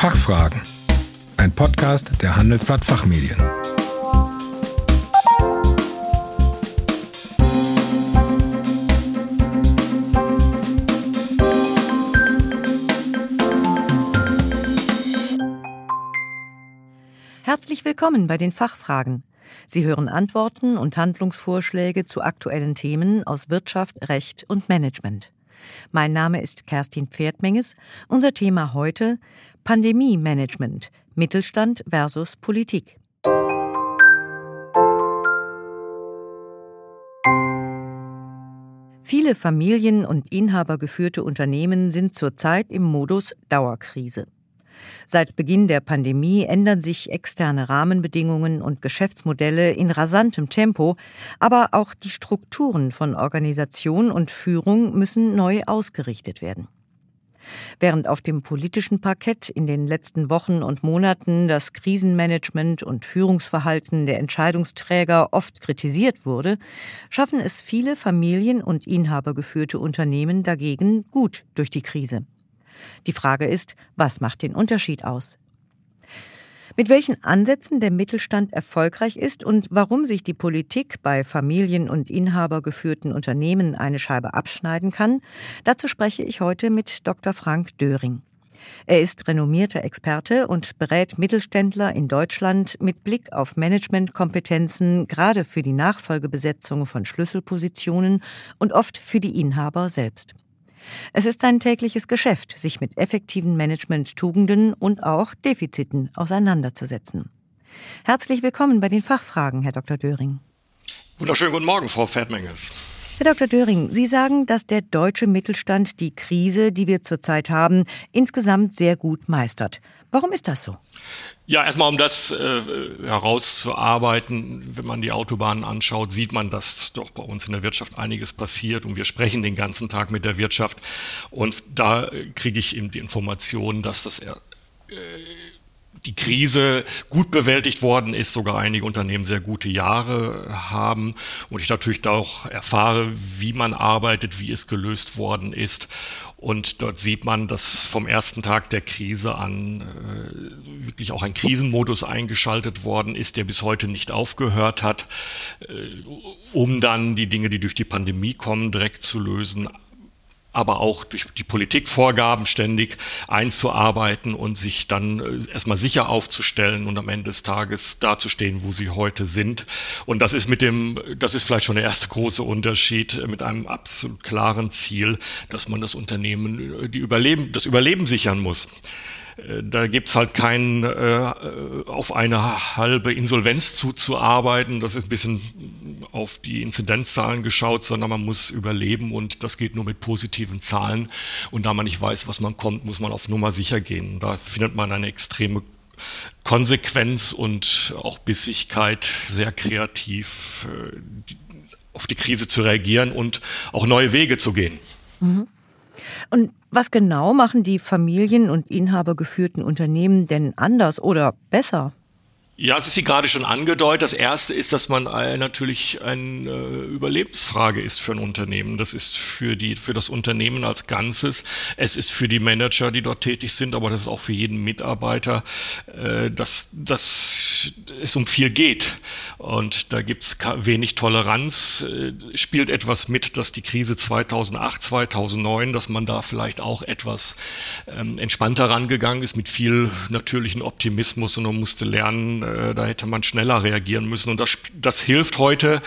Fachfragen. Ein Podcast der Handelsblatt Fachmedien. Herzlich willkommen bei den Fachfragen. Sie hören Antworten und Handlungsvorschläge zu aktuellen Themen aus Wirtschaft, Recht und Management. Mein Name ist Kerstin Pferdmenges. Unser Thema heute Pandemie-Management, Mittelstand versus Politik. Viele familien- und inhabergeführte Unternehmen sind zurzeit im Modus Dauerkrise. Seit Beginn der Pandemie ändern sich externe Rahmenbedingungen und Geschäftsmodelle in rasantem Tempo, aber auch die Strukturen von Organisation und Führung müssen neu ausgerichtet werden. Während auf dem politischen Parkett in den letzten Wochen und Monaten das Krisenmanagement und Führungsverhalten der Entscheidungsträger oft kritisiert wurde, schaffen es viele Familien- und Inhabergeführte Unternehmen dagegen gut durch die Krise. Die Frage ist, was macht den Unterschied aus? Mit welchen Ansätzen der Mittelstand erfolgreich ist und warum sich die Politik bei Familien- und Inhabergeführten Unternehmen eine Scheibe abschneiden kann, dazu spreche ich heute mit Dr. Frank Döring. Er ist renommierter Experte und berät Mittelständler in Deutschland mit Blick auf Managementkompetenzen, gerade für die Nachfolgebesetzung von Schlüsselpositionen und oft für die Inhaber selbst. Es ist sein tägliches Geschäft, sich mit effektiven Management-Tugenden und auch Defiziten auseinanderzusetzen. Herzlich willkommen bei den Fachfragen, Herr Dr. Döring. Wunderschönen guten Morgen, Frau Pferdmenges. Herr Dr. Döring, Sie sagen, dass der deutsche Mittelstand die Krise, die wir zurzeit haben, insgesamt sehr gut meistert. Warum ist das so? Ja, erstmal um das äh, herauszuarbeiten, wenn man die Autobahnen anschaut, sieht man, dass doch bei uns in der Wirtschaft einiges passiert und wir sprechen den ganzen Tag mit der Wirtschaft und da kriege ich eben die Information, dass das äh, die Krise gut bewältigt worden ist, sogar einige Unternehmen sehr gute Jahre haben und ich natürlich auch erfahre, wie man arbeitet, wie es gelöst worden ist. Und dort sieht man, dass vom ersten Tag der Krise an äh, wirklich auch ein Krisenmodus eingeschaltet worden ist, der bis heute nicht aufgehört hat, äh, um dann die Dinge, die durch die Pandemie kommen, direkt zu lösen, aber auch durch die Politikvorgaben ständig einzuarbeiten und sich dann äh, erstmal sicher aufzustellen und am Ende des Tages dazustehen, wo sie heute sind. Und das ist mit dem, das ist vielleicht schon der erste große Unterschied äh, mit einem absolut klaren Ziel, dass man das Unternehmen, äh, die Überleben, das Überleben sichern muss. Da gibt's halt kein äh, auf eine halbe Insolvenz zuzuarbeiten. Das ist ein bisschen auf die Inzidenzzahlen geschaut, sondern man muss überleben und das geht nur mit positiven Zahlen. Und da man nicht weiß, was man kommt, muss man auf Nummer sicher gehen. Da findet man eine extreme Konsequenz und auch Bissigkeit, sehr kreativ äh, auf die Krise zu reagieren und auch neue Wege zu gehen. Mhm. Und was genau machen die Familien- und Inhabergeführten Unternehmen denn anders oder besser? Ja, es ist wie gerade schon angedeutet. Das erste ist, dass man äh, natürlich eine äh, Überlebensfrage ist für ein Unternehmen. Das ist für die, für das Unternehmen als Ganzes. Es ist für die Manager, die dort tätig sind, aber das ist auch für jeden Mitarbeiter, äh, dass, dass es um viel geht. Und da gibt's wenig Toleranz. Spielt etwas mit, dass die Krise 2008, 2009, dass man da vielleicht auch etwas ähm, entspannter rangegangen ist mit viel natürlichen Optimismus und man musste lernen, äh, da hätte man schneller reagieren müssen. Und das, das hilft heute,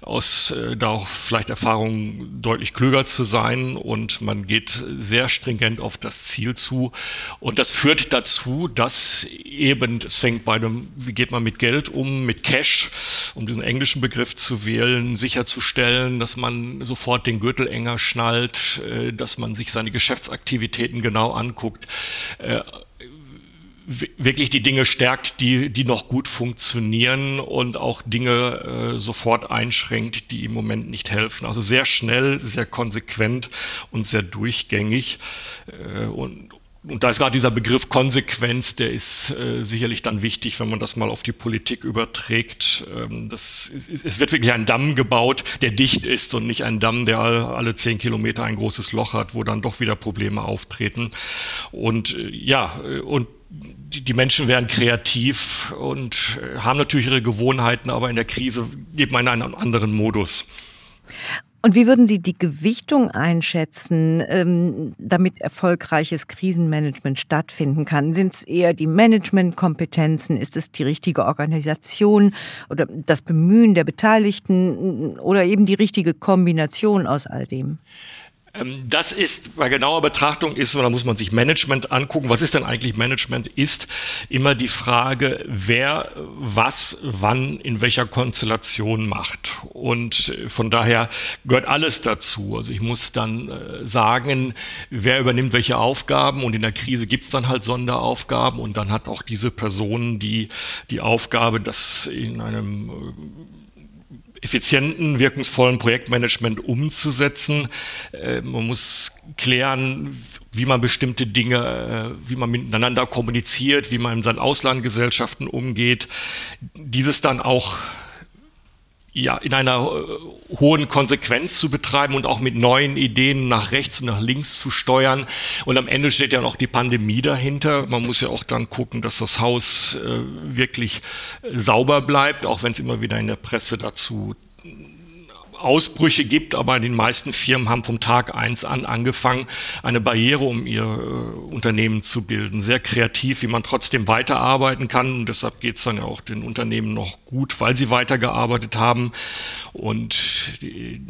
aus äh, da auch vielleicht Erfahrung deutlich klüger zu sein. Und man geht sehr stringent auf das Ziel zu. Und das führt dazu, dass eben, es fängt bei dem, wie geht man mit Geld um, mit Cash, um diesen englischen Begriff zu wählen, sicherzustellen, dass man sofort den Gürtel enger schnallt, äh, dass man sich seine Geschäftsaktivitäten genau anguckt äh, wirklich die Dinge stärkt, die, die noch gut funktionieren und auch Dinge äh, sofort einschränkt, die im Moment nicht helfen. Also sehr schnell, sehr konsequent und sehr durchgängig. Äh, und, und da ist gerade dieser Begriff Konsequenz, der ist äh, sicherlich dann wichtig, wenn man das mal auf die Politik überträgt. Ähm, das ist, es wird wirklich ein Damm gebaut, der dicht ist und nicht ein Damm, der alle zehn Kilometer ein großes Loch hat, wo dann doch wieder Probleme auftreten. Und äh, ja, äh, und die, Menschen werden kreativ und äh, haben natürlich ihre Gewohnheiten, aber in der Krise geht man in einen anderen Modus. Und wie würden Sie die Gewichtung einschätzen, ähm, damit erfolgreiches Krisenmanagement stattfinden kann? Sind es eher die Managementkompetenzen? Ist es die richtige Organisation oder das Bemühen der Beteiligten oder eben die richtige Kombination aus all dem? Ähm, das ist bei genauer Betrachtung ist, da muss man sich Management angucken. Was ist denn eigentlich Management? Ist immer die Frage, wer was, wann, in welcher Konstellation macht. Und äh, von daher gehört alles dazu. Also ich muss dann äh, sagen, wer übernimmt welche Aufgaben und in der Krise gibt es dann halt Sonderaufgaben und dann hat auch diese Person die, die Aufgabe, das in einem äh, effizienten, wirkungsvollen Projektmanagement umzusetzen. Äh, man muss klären, wie man bestimmte Dinge, äh, wie man miteinander kommuniziert, wie man in seinen Auslandgesellschaften umgeht. Dieses dann auch ja, in einer äh, hohen Konsequenz zu betreiben und auch mit neuen Ideen nach rechts und nach links zu steuern. Und am Ende steht ja noch die Pandemie dahinter. Man muss ja auch dann gucken, dass das Haus äh, wirklich sauber bleibt, auch wenn es immer wieder in der Presse dazu Ausbrüche gibt, aber die meisten Firmen haben vom Tag eins an angefangen, eine Barriere um ihr äh, Unternehmen zu bilden. Sehr kreativ, wie man trotzdem weiterarbeiten kann. Und deshalb geht es dann ja auch den Unternehmen noch gut, weil sie weitergearbeitet haben. Und die,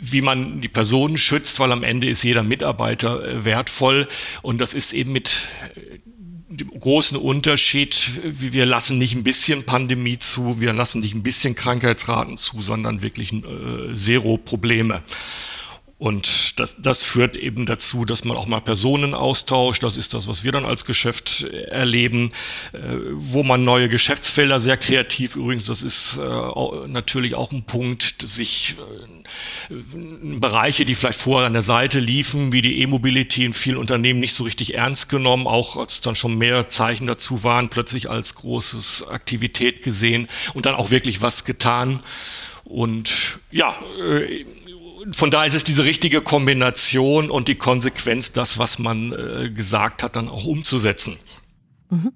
wie man die Personen schützt, weil am Ende ist jeder Mitarbeiter äh, wertvoll. Und das ist eben mit dem großen Unterschied, wir lassen nicht ein bisschen Pandemie zu, wir lassen nicht ein bisschen Krankheitsraten zu, sondern wirklich äh, Zero-Probleme. Und das, das führt eben dazu, dass man auch mal Personen austauscht. Das ist das, was wir dann als Geschäft erleben, äh, wo man neue Geschäftsfelder sehr kreativ übrigens, das ist äh, natürlich auch ein Punkt, sich äh, Bereiche, die vielleicht vorher an der Seite liefen, wie die E-Mobility in vielen Unternehmen nicht so richtig ernst genommen, auch als dann schon mehr Zeichen dazu waren, plötzlich als großes Aktivität gesehen und dann auch wirklich was getan. Und ja, von daher ist es diese richtige Kombination und die Konsequenz, das, was man äh, gesagt hat, dann auch umzusetzen. Mhm.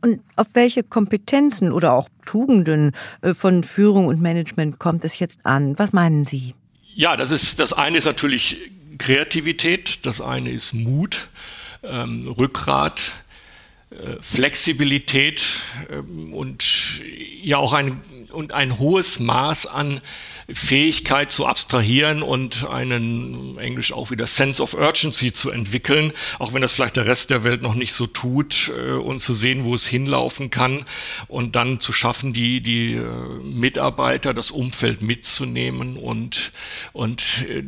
Und auf welche Kompetenzen oder auch Tugenden äh, von Führung und Management kommt es jetzt an? Was meinen Sie? Ja, das ist das eine ist natürlich Kreativität, das eine ist Mut, ähm, Rückgrat, äh, Flexibilität ähm, und ja auch ein und ein hohes Maß an Fähigkeit zu abstrahieren und einen Englisch auch wieder Sense of Urgency zu entwickeln, auch wenn das vielleicht der Rest der Welt noch nicht so tut äh, und zu sehen, wo es hinlaufen kann und dann zu schaffen, die die äh, Mitarbeiter, das Umfeld mitzunehmen und und äh,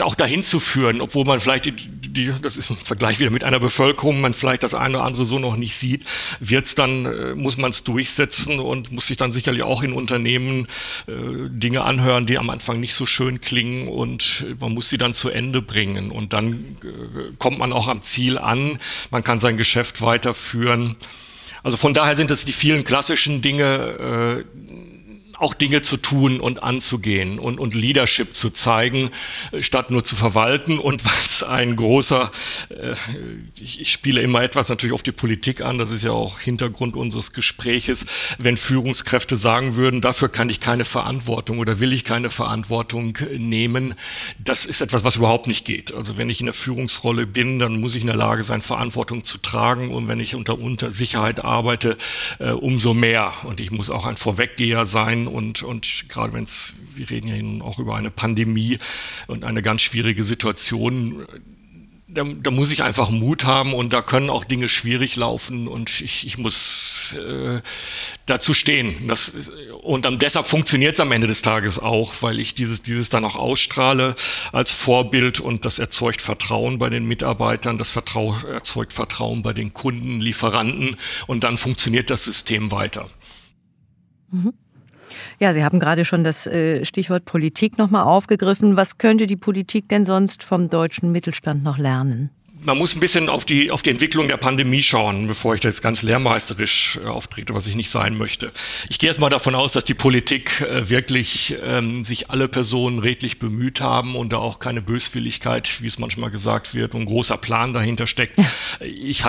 auch dahin zu führen, obwohl man vielleicht, die, die, das ist ein Vergleich wieder mit einer Bevölkerung, man vielleicht das eine oder andere so noch nicht sieht, wird's dann, äh, muss man es durchsetzen und muss sich dann sicherlich auch in Unternehmen äh, Dinge anhören, die am Anfang nicht so schön klingen und man muss sie dann zu Ende bringen und dann äh, kommt man auch am Ziel an, man kann sein Geschäft weiterführen. Also von daher sind es die vielen klassischen Dinge, äh, auch Dinge zu tun und anzugehen und, und Leadership zu zeigen, äh, statt nur zu verwalten. Und was ein großer, äh, ich, ich spiele immer etwas natürlich auf die Politik an, das ist ja auch Hintergrund unseres Gespräches, wenn Führungskräfte sagen würden, dafür kann ich keine Verantwortung oder will ich keine Verantwortung nehmen, das ist etwas, was überhaupt nicht geht. Also wenn ich in der Führungsrolle bin, dann muss ich in der Lage sein, Verantwortung zu tragen. Und wenn ich unter, unter Sicherheit arbeite, äh, umso mehr. Und ich muss auch ein Vorweggeher sein und, und gerade wenn es, wir reden ja nun auch über eine Pandemie und eine ganz schwierige Situation, da, da, muss ich einfach Mut haben und da können auch Dinge schwierig laufen und ich, ich muss äh, dazu stehen. Das, ist, und dann, deshalb funktioniert es am Ende des Tages auch, weil ich dieses, dieses dann auch ausstrahle als Vorbild und das erzeugt Vertrauen bei den Mitarbeitern, das Vertrau, erzeugt Vertrauen bei den Kunden, Lieferanten und dann funktioniert das System weiter. Mhm. Ja, Sie haben gerade schon das äh, Stichwort Politik nochmal aufgegriffen. Was könnte die Politik denn sonst vom deutschen Mittelstand noch lernen? Man muss ein bisschen auf die, auf die Entwicklung der Pandemie schauen, bevor ich da jetzt ganz lehrmeisterisch äh, auftrete, was ich nicht sein möchte. Ich gehe erstmal davon aus, dass die Politik äh, wirklich ähm, sich alle Personen redlich bemüht haben und da auch keine Böswilligkeit, wie es manchmal gesagt wird, und ein großer Plan dahinter steckt. Ich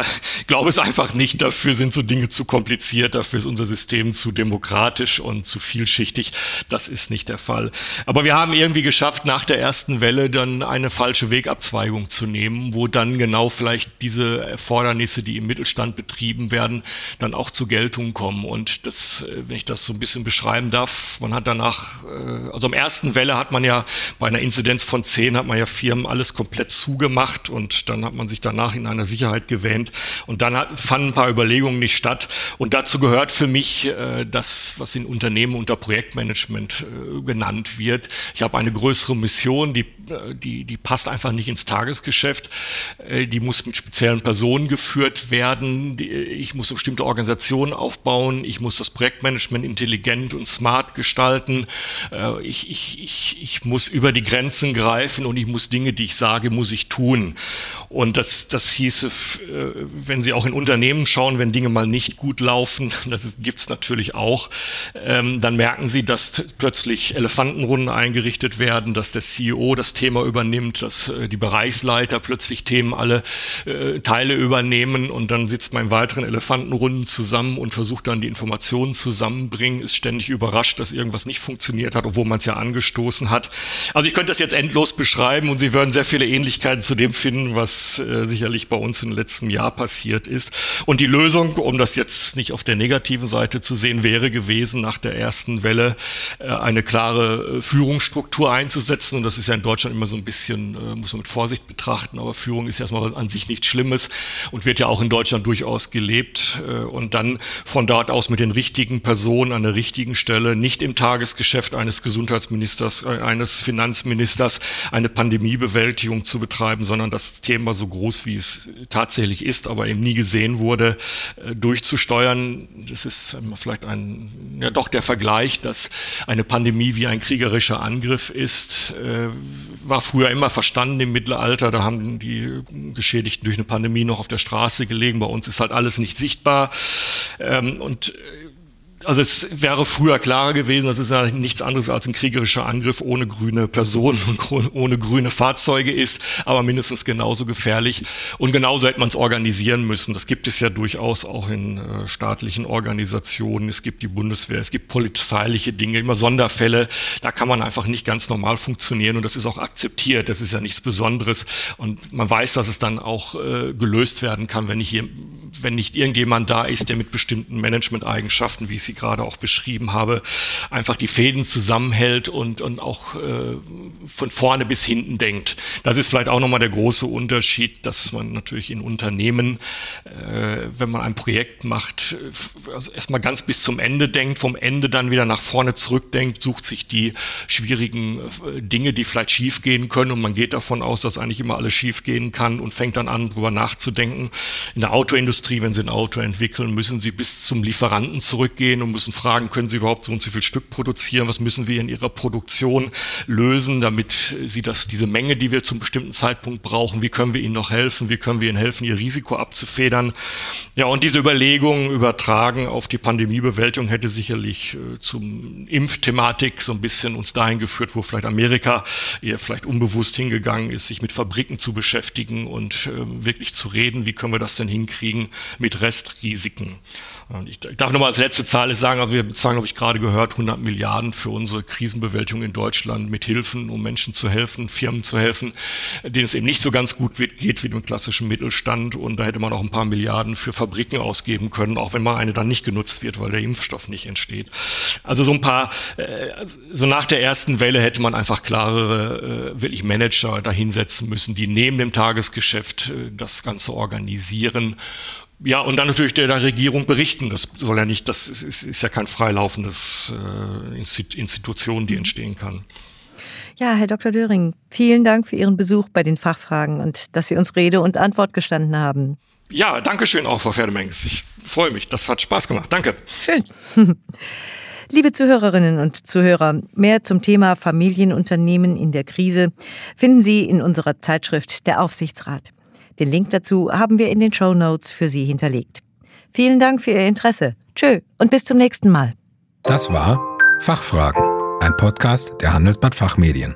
glaube es einfach nicht. Dafür sind so Dinge zu kompliziert, dafür ist unser System zu demokratisch und zu vielschichtig. Das ist nicht der Fall. Aber wir haben irgendwie geschafft, nach der ersten Welle dann eine falsche Wegabzweigung zu nehmen, wo dann genau vielleicht diese Erfordernisse, die im Mittelstand betrieben werden, dann auch zur Geltung kommen. Und das, äh, wenn ich das so ein bisschen beschreiben darf, man hat danach, äh, also am ersten Welle hat man ja bei einer Inzidenz von zehn hat man ja Firmen alles komplett zugemacht und dann hat man sich danach in einer Sicherheit gewähnt und dann hat, fanden ein paar Überlegungen nicht statt. Und dazu gehört für mich äh, das, was in Unternehmen unter Projektmanagement genannt wird. Ich habe eine größere Mission, die, die, die passt einfach nicht ins Tagesgeschäft. Äh, die muss mit speziellen Personen geführt werden. Ich muss eine bestimmte Organisationen aufbauen. Ich muss das Projektmanagement intelligent und smart gestalten. Äh, ich, ich, ich, ich muss über die Grenzen greifen und ich muss Dinge, die ich sage, muss ich tun. Und das, das hieße, äh, wenn Sie auch in Unternehmen schauen, wenn Dinge mal nicht gut laufen, das gibt es natürlich auch, ähm, dann merken Sie, dass plötzlich Elefantenrunden eingerichtet werden, dass der CEO das Thema übernimmt, dass die Bereichsleiter plötzlich Themen alle äh, Teile übernehmen und dann sitzt man in weiteren Elefantenrunden zusammen und versucht dann die Informationen zusammenbringen, ist ständig überrascht, dass irgendwas nicht funktioniert hat, obwohl man es ja angestoßen hat. Also ich könnte das jetzt endlos beschreiben und Sie würden sehr viele Ähnlichkeiten zu dem finden, was äh, sicherlich bei uns im letzten Jahr passiert ist. Und die Lösung, um das jetzt nicht auf der negativen Seite zu sehen, wäre gewesen, nach der ersten Welle äh, eine klare äh, Führungsstruktur einzusetzen. Und das ist ja in Deutschland immer so ein bisschen, äh, muss man mit Vorsicht betrachten, aber Führung ist erstmal an sich nichts Schlimmes und wird ja auch in Deutschland durchaus gelebt. Äh, und dann von dort aus mit den richtigen Personen an der richtigen Stelle, nicht im Tagesgeschäft eines Gesundheitsministers, äh, eines Finanzministers, eine Pandemiebewältigung zu betreiben, sondern das Thema so groß, wie es tatsächlich ist, aber eben nie gesehen wurde, äh, durchzusteuern. Das ist vielleicht ein, ja doch der Vergleich, dass eine Pandemie wie ein kriegerischer Angriff ist, war früher immer verstanden im Mittelalter. Da haben die Geschädigten durch eine Pandemie noch auf der Straße gelegen. Bei uns ist halt alles nicht sichtbar. Ähm, und also es wäre früher klarer gewesen, das ist ja nichts anderes als ein kriegerischer Angriff ohne grüne Personen und ohne grüne Fahrzeuge ist, aber mindestens genauso gefährlich. Und genauso hätte man es organisieren müssen. Das gibt es ja durchaus auch in äh, staatlichen Organisationen. Es gibt die Bundeswehr, es gibt polizeiliche Dinge, immer Sonderfälle. Da kann man einfach nicht ganz normal funktionieren und das ist auch akzeptiert. Das ist ja nichts Besonderes. Und man weiß, dass es dann auch äh, gelöst werden kann, wenn nicht, hier, wenn nicht irgendjemand da ist, der mit bestimmten Management-Eigenschaften, wie ich sie gerade auch beschrieben habe, einfach die Fäden zusammenhält und, und auch äh, von vorne bis hinten denkt. Das ist vielleicht auch nochmal der große Unterschied, dass man natürlich in Unternehmen, äh, wenn man ein Projekt macht, also erstmal ganz bis zum Ende denkt, vom Ende dann wieder nach vorne zurückdenkt, sucht sich die schwierigen äh, Dinge, die vielleicht schiefgehen können und man geht davon aus, dass eigentlich immer alles schiefgehen kann und fängt dann an, drüber nachzudenken. In der Autoindustrie, wenn Sie ein Auto entwickeln, müssen Sie bis zum Lieferanten zurückgehen und müssen fragen, können Sie überhaupt so und so viel Stück produzieren? Was müssen wir in Ihrer Produktion lösen, damit Sie das, diese Menge, die wir zum bestimmten Zeitpunkt brauchen, wie können wir Ihnen noch helfen? Wie können wir Ihnen helfen, Ihr Risiko abzufedern? Ja, und diese Überlegungen übertragen auf die Pandemiebewältigung hätte sicherlich äh, zum Impfthematik so ein bisschen uns dahin geführt, wo vielleicht Amerika eher vielleicht unbewusst hingegangen ist, sich mit Fabriken zu beschäftigen und äh, wirklich zu reden, wie können wir das denn hinkriegen mit Restrisiken. Ich darf nochmal als letzte Zahl sagen, also wir bezahlen, habe ich gerade gehört, 100 Milliarden für unsere Krisenbewältigung in Deutschland mit Hilfen, um Menschen zu helfen, Firmen zu helfen, denen es eben nicht so ganz gut geht wie dem klassischen Mittelstand. Und da hätte man auch ein paar Milliarden für Fabriken ausgeben können, auch wenn mal eine dann nicht genutzt wird, weil der Impfstoff nicht entsteht. Also so ein paar, äh, so nach der ersten Welle hätte man einfach klarere, äh, wirklich Manager dahinsetzen müssen, die neben dem Tagesgeschäft äh, das Ganze organisieren ja, und dann natürlich der, der Regierung berichten. Das soll ja nicht, das ist, ist ja kein freilaufendes äh, Institution, die entstehen kann. Ja, Herr Dr. Döring, vielen Dank für Ihren Besuch bei den Fachfragen und dass Sie uns Rede und Antwort gestanden haben. Ja, danke schön auch, Frau Pferdemengs. Ich freue mich. Das hat Spaß gemacht. Danke. Schön. Liebe Zuhörerinnen und Zuhörer, mehr zum Thema Familienunternehmen in der Krise finden Sie in unserer Zeitschrift Der Aufsichtsrat. Den Link dazu haben wir in den Show Notes für Sie hinterlegt. Vielen Dank für Ihr Interesse. Tschö und bis zum nächsten Mal. Das war Fachfragen, ein Podcast der Handelsblatt Fachmedien.